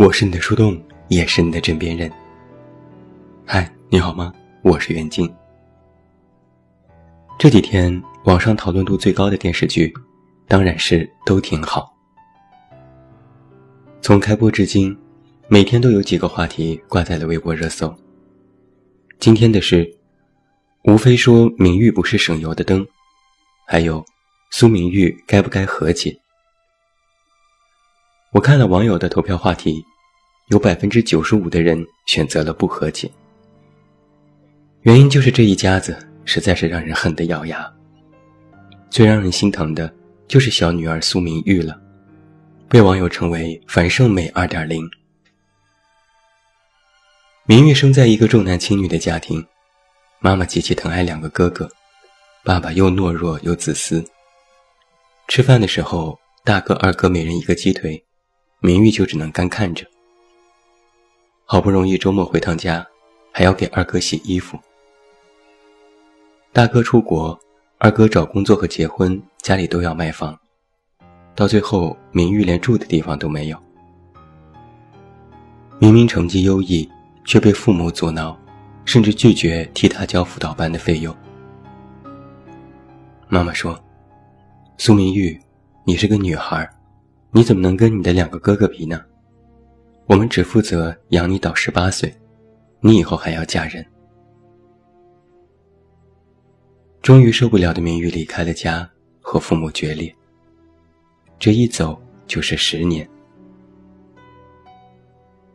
我是你的树洞，也是你的枕边人。嗨，你好吗？我是袁静。这几天网上讨论度最高的电视剧，当然是都挺好。从开播至今，每天都有几个话题挂在了微博热搜。今天的是，无非说明玉不是省油的灯，还有苏明玉该不该和解。我看了网友的投票话题，有百分之九十五的人选择了不和解。原因就是这一家子实在是让人恨得咬牙。最让人心疼的就是小女儿苏明玉了，被网友称为“樊胜美二点零”。明玉生在一个重男轻女的家庭，妈妈极其疼爱两个哥哥，爸爸又懦弱又自私。吃饭的时候，大哥二哥每人一个鸡腿。明玉就只能干看着，好不容易周末回趟家，还要给二哥洗衣服。大哥出国，二哥找工作和结婚，家里都要卖房，到最后明玉连住的地方都没有。明明成绩优异，却被父母阻挠，甚至拒绝替他交辅导班的费用。妈妈说：“苏明玉，你是个女孩。”你怎么能跟你的两个哥哥比呢？我们只负责养你到十八岁，你以后还要嫁人。终于受不了的明玉离开了家，和父母决裂。这一走就是十年。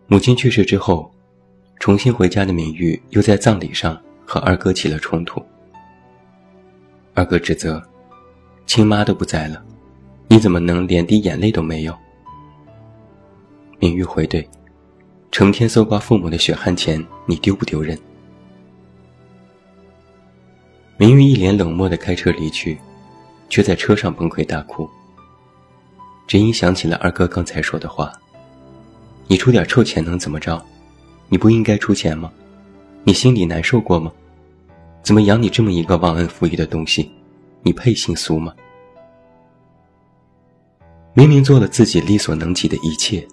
母亲去世之后，重新回家的明玉又在葬礼上和二哥起了冲突。二哥指责，亲妈都不在了。你怎么能连滴眼泪都没有？明玉回怼：“成天搜刮父母的血汗钱，你丢不丢人？”明玉一脸冷漠的开车离去，却在车上崩溃大哭。只因想起了二哥刚才说的话：“你出点臭钱能怎么着？你不应该出钱吗？你心里难受过吗？怎么养你这么一个忘恩负义的东西？你配姓苏吗？”明明做了自己力所能及的一切，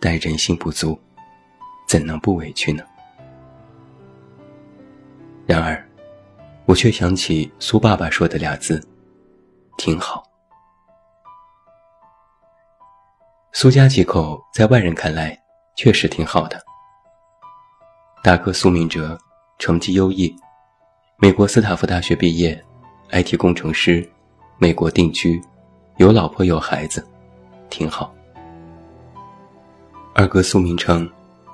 但人心不足，怎能不委屈呢？然而，我却想起苏爸爸说的俩字：“挺好。”苏家几口在外人看来确实挺好的。大哥苏明哲成绩优异，美国斯坦福大学毕业，IT 工程师，美国定居，有老婆有孩子。挺好。二哥苏明成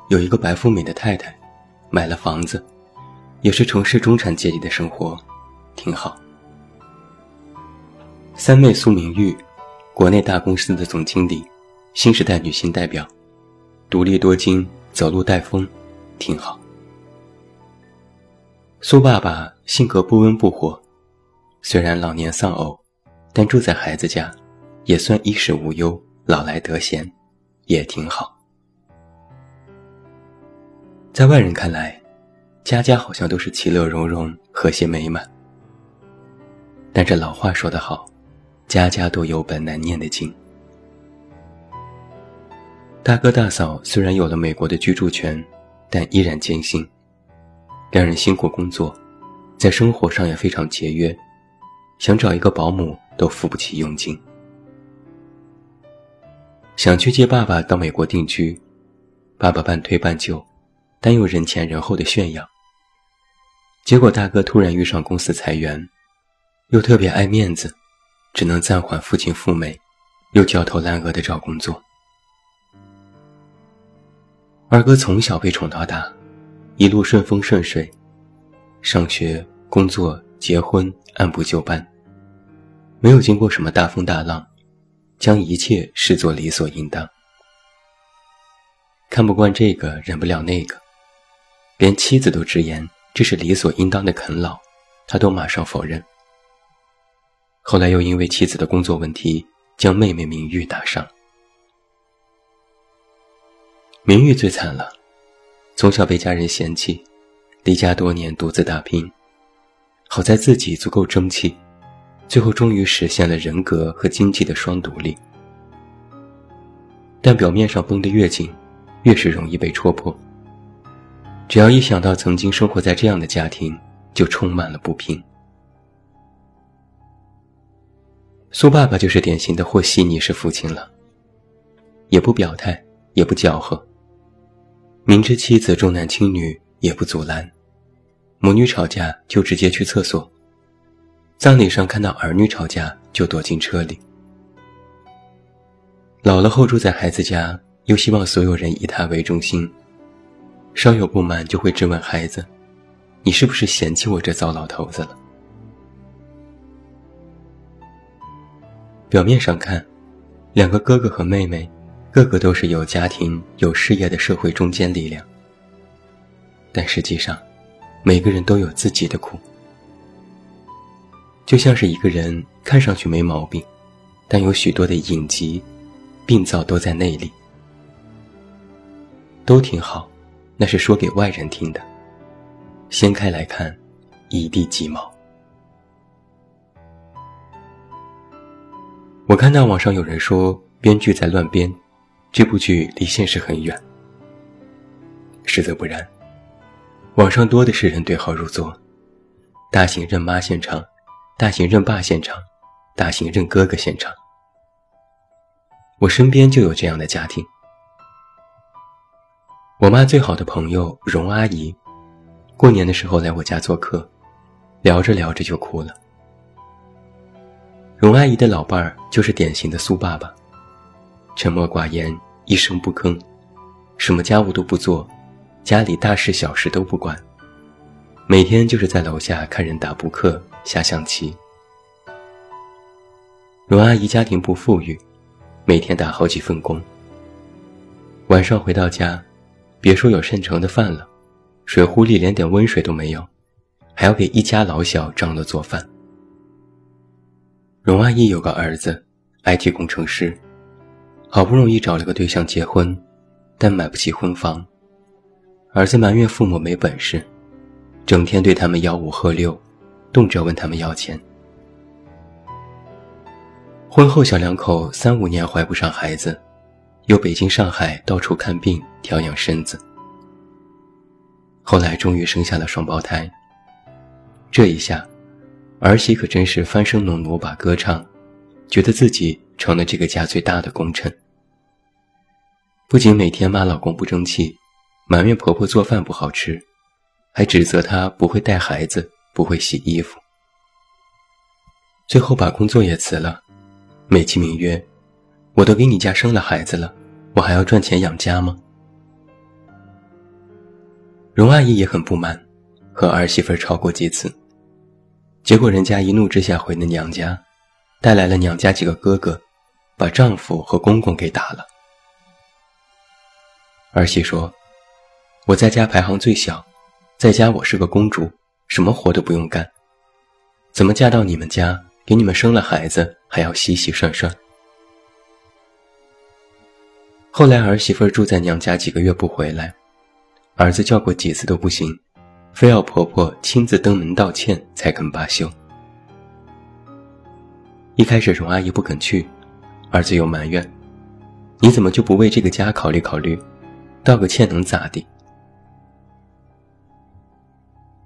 有一个白富美的太太，买了房子，也是城市中产阶级的生活，挺好。三妹苏明玉，国内大公司的总经理，新时代女性代表，独立多金，走路带风，挺好。苏爸爸性格不温不火，虽然老年丧偶，但住在孩子家。也算衣食无忧，老来得闲，也挺好。在外人看来，家家好像都是其乐融融、和谐美满。但这老话说得好，家家都有本难念的经。大哥大嫂虽然有了美国的居住权，但依然艰辛，两人辛苦工作，在生活上也非常节约，想找一个保姆都付不起佣金。想去接爸爸到美国定居，爸爸半推半就，但又人前人后的炫耀。结果大哥突然遇上公司裁员，又特别爱面子，只能暂缓父亲赴美，又焦头烂额的找工作。二哥从小被宠到大，一路顺风顺水，上学、工作、结婚按部就班，没有经过什么大风大浪。将一切视作理所应当，看不惯这个，忍不了那个，连妻子都直言这是理所应当的啃老，他都马上否认。后来又因为妻子的工作问题，将妹妹明玉打伤。明玉最惨了，从小被家人嫌弃，离家多年独自打拼，好在自己足够争气。最后终于实现了人格和经济的双独立，但表面上绷得越紧，越是容易被戳破。只要一想到曾经生活在这样的家庭，就充满了不平。苏爸爸就是典型的和稀泥式父亲了，也不表态，也不搅和，明知妻子重男轻女也不阻拦，母女吵架就直接去厕所，葬礼上看到儿女吵架就躲进车里，老了后住在孩子家，又希望所有人以他为中心，稍有不满就会质问孩子：“你是不是嫌弃我这糟老头子了？”表面上看，两个哥哥和妹妹，个个都是有家庭、有事业的社会中坚力量。但实际上，每个人都有自己的苦。就像是一个人看上去没毛病，但有许多的隐疾、病灶都在内里。都挺好，那是说给外人听的。掀开来看，一地鸡毛。我看到网上有人说编剧在乱编，这部剧离现实很远。实则不然，网上多的是人对号入座，大型认妈现场，大型认爸现场，大型认哥哥现场。我身边就有这样的家庭。我妈最好的朋友荣阿姨，过年的时候来我家做客，聊着聊着就哭了。荣阿姨的老伴儿就是典型的苏爸爸，沉默寡言，一声不吭，什么家务都不做，家里大事小事都不管，每天就是在楼下看人打扑克、下象棋。荣阿姨家庭不富裕，每天打好几份工，晚上回到家，别说有现成的饭了，水壶里连点温水都没有，还要给一家老小张罗做饭。荣阿姨有个儿子，IT 工程师，好不容易找了个对象结婚，但买不起婚房。儿子埋怨父母没本事，整天对他们吆五喝六，动辄问他们要钱。婚后小两口三五年怀不上孩子，又北京上海到处看病调养身子。后来终于生下了双胞胎，这一下。儿媳可真是翻身农奴把歌唱，觉得自己成了这个家最大的功臣。不仅每天骂老公不争气，埋怨婆婆做饭不好吃，还指责她不会带孩子，不会洗衣服。最后把工作也辞了，美其名曰：“我都给你家生了孩子了，我还要赚钱养家吗？”荣阿姨也很不满，和儿媳妇吵过几次。结果人家一怒之下回了娘家，带来了娘家几个哥哥，把丈夫和公公给打了。儿媳说：“我在家排行最小，在家我是个公主，什么活都不用干，怎么嫁到你们家，给你们生了孩子还要洗洗涮涮？”后来儿媳妇住在娘家几个月不回来，儿子叫过几次都不行。非要婆婆亲自登门道歉才肯罢休。一开始荣阿姨不肯去，儿子又埋怨：“你怎么就不为这个家考虑考虑？道个歉能咋地？”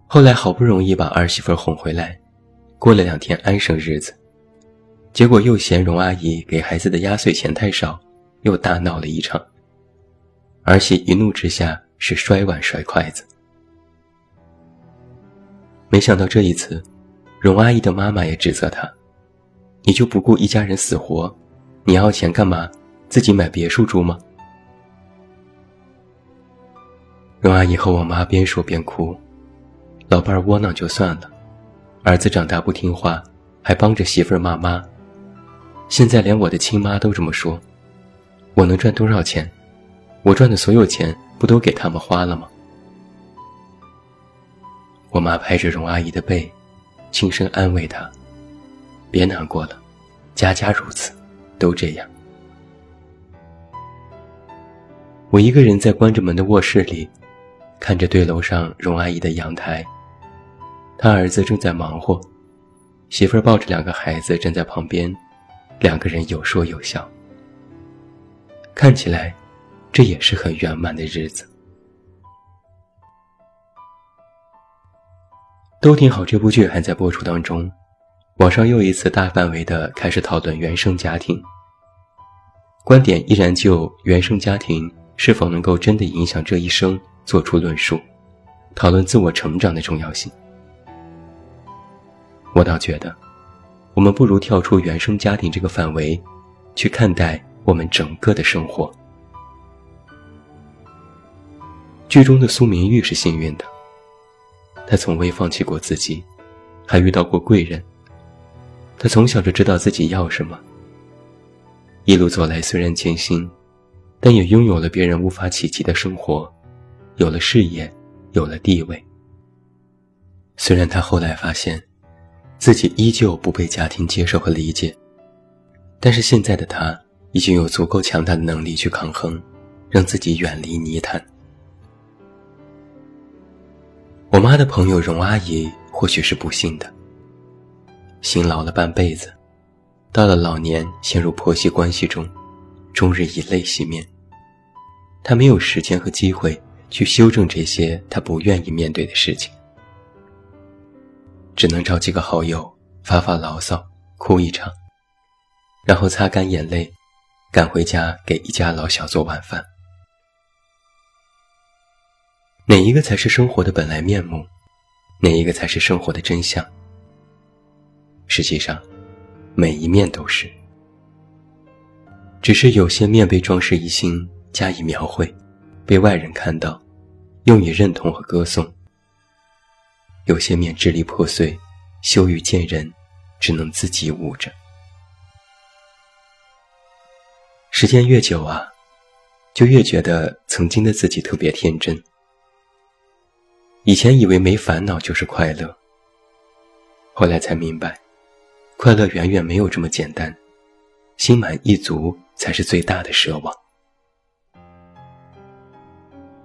后来好不容易把儿媳妇哄回来，过了两天安生日子，结果又嫌荣阿姨给孩子的压岁钱太少，又大闹了一场。儿媳一怒之下是摔碗摔筷子。没想到这一次，荣阿姨的妈妈也指责她：“你就不顾一家人死活？你要钱干嘛？自己买别墅住吗？”荣阿姨和我妈边说边哭：“老伴儿窝囊就算了，儿子长大不听话，还帮着媳妇儿骂妈。现在连我的亲妈都这么说，我能赚多少钱？我赚的所有钱不都给他们花了吗？”我妈拍着荣阿姨的背，轻声安慰她：“别难过了，家家如此，都这样。”我一个人在关着门的卧室里，看着对楼上荣阿姨的阳台，她儿子正在忙活，媳妇儿抱着两个孩子站在旁边，两个人有说有笑，看起来这也是很圆满的日子。都挺好，这部剧还在播出当中，网上又一次大范围的开始讨论原生家庭，观点依然就原生家庭是否能够真的影响这一生做出论述，讨论自我成长的重要性。我倒觉得，我们不如跳出原生家庭这个范围，去看待我们整个的生活。剧中的苏明玉是幸运的，她从未放弃过自己，还遇到过贵人。他从小就知道自己要什么。一路走来虽然艰辛，但也拥有了别人无法企及的生活，有了事业，有了地位。虽然他后来发现，自己依旧不被家庭接受和理解，但是现在的他已经有足够强大的能力去抗衡，让自己远离泥潭。我妈的朋友荣阿姨或许是不幸的，辛劳了半辈子，到了老年陷入婆媳关系中，终日以泪洗面。她没有时间和机会去修正这些她不愿意面对的事情，只能找几个好友发发牢骚，哭一场，然后擦干眼泪，赶回家给一家老小做晚饭。哪一个才是生活的本来面目？哪一个才是生活的真相？实际上，每一面都是。只是有些面被装饰一新，加以描绘，被外人看到，用以认同和歌颂；有些面支离破碎，羞于见人，只能自己捂着。时间越久啊，就越觉得曾经的自己特别天真。以前以为没烦恼就是快乐，后来才明白，快乐远远没有这么简单，心满意足才是最大的奢望。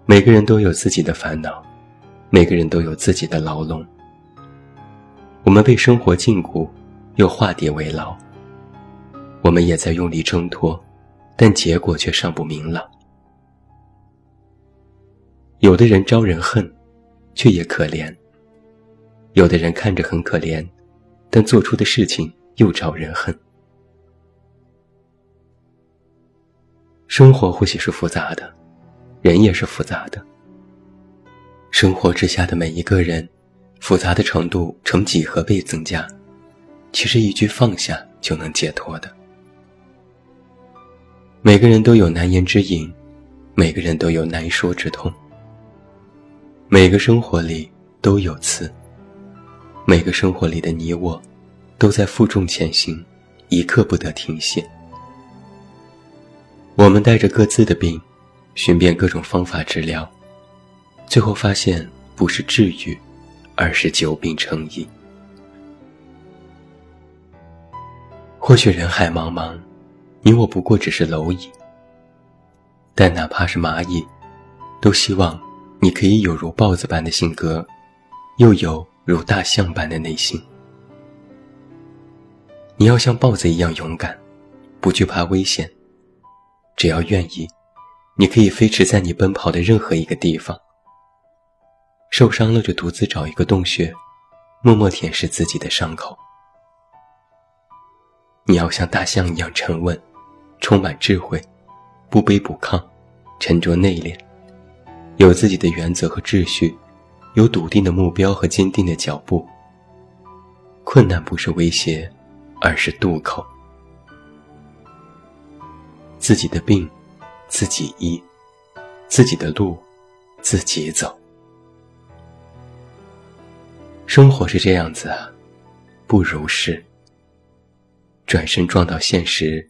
每个人都有自己的烦恼，每个人都有自己的牢笼。我们被生活禁锢，又化蝶为牢。我们也在用力挣脱，但结果却尚不明朗。有的人招人恨。却也可怜。有的人看着很可怜，但做出的事情又招人恨。生活或许是复杂的，人也是复杂的。生活之下的每一个人，复杂的程度呈几何倍增加，其实一句放下就能解脱的。每个人都有难言之隐，每个人都有难说之痛。每个生活里都有刺，每个生活里的你我，都在负重前行，一刻不得停歇。我们带着各自的病，寻遍各种方法治疗，最后发现不是治愈，而是久病成医。或许人海茫茫，你我不过只是蝼蚁，但哪怕是蚂蚁，都希望。你可以有如豹子般的性格，又有如大象般的内心。你要像豹子一样勇敢，不惧怕危险。只要愿意，你可以飞驰在你奔跑的任何一个地方。受伤了就独自找一个洞穴，默默舔舐自己的伤口。你要像大象一样沉稳，充满智慧，不卑不亢，沉着内敛。有自己的原则和秩序，有笃定的目标和坚定的脚步。困难不是威胁，而是渡口。自己的病，自己医；自己的路，自己走。生活是这样子啊，不如是。转身撞到现实，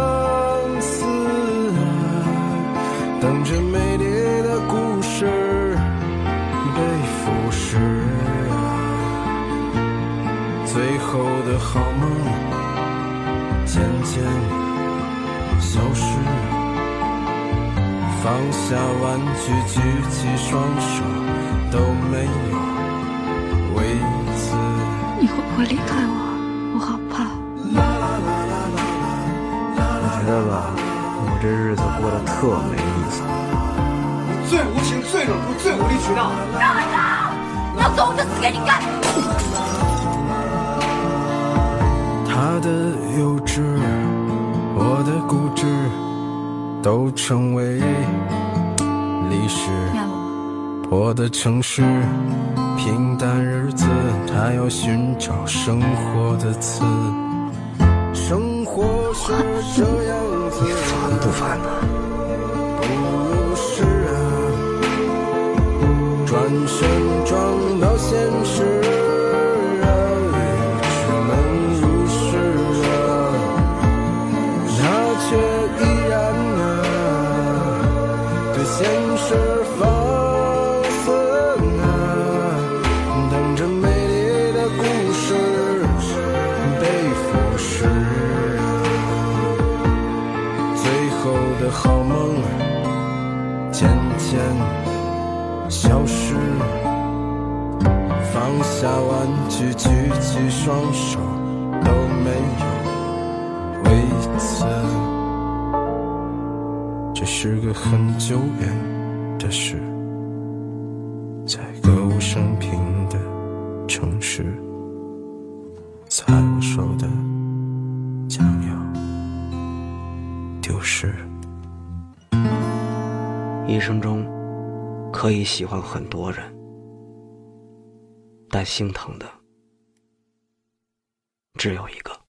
等着美丽的故事被腐蚀，最后的好梦渐渐消失。放下玩具，举起双手，都没有为此。你会不会离开我？我好怕。我觉得吧。我这日子过得特没意思。你最无情、最冷酷、最无理取闹。让我走！你要走我就死给你看。他的幼稚，我的固执，都成为历史。我的城市，平淡日子，他要寻找生活的词。生活是这样子，你烦不烦呐？不如是啊，转身撞到现实啊，只能如是啊。他却依然啊，对现实举起双手，都没有为此。这是个很久远的事，在歌舞升平的城市，在我手的将要。丢失。一生中可以喜欢很多人，但心疼的只有一个。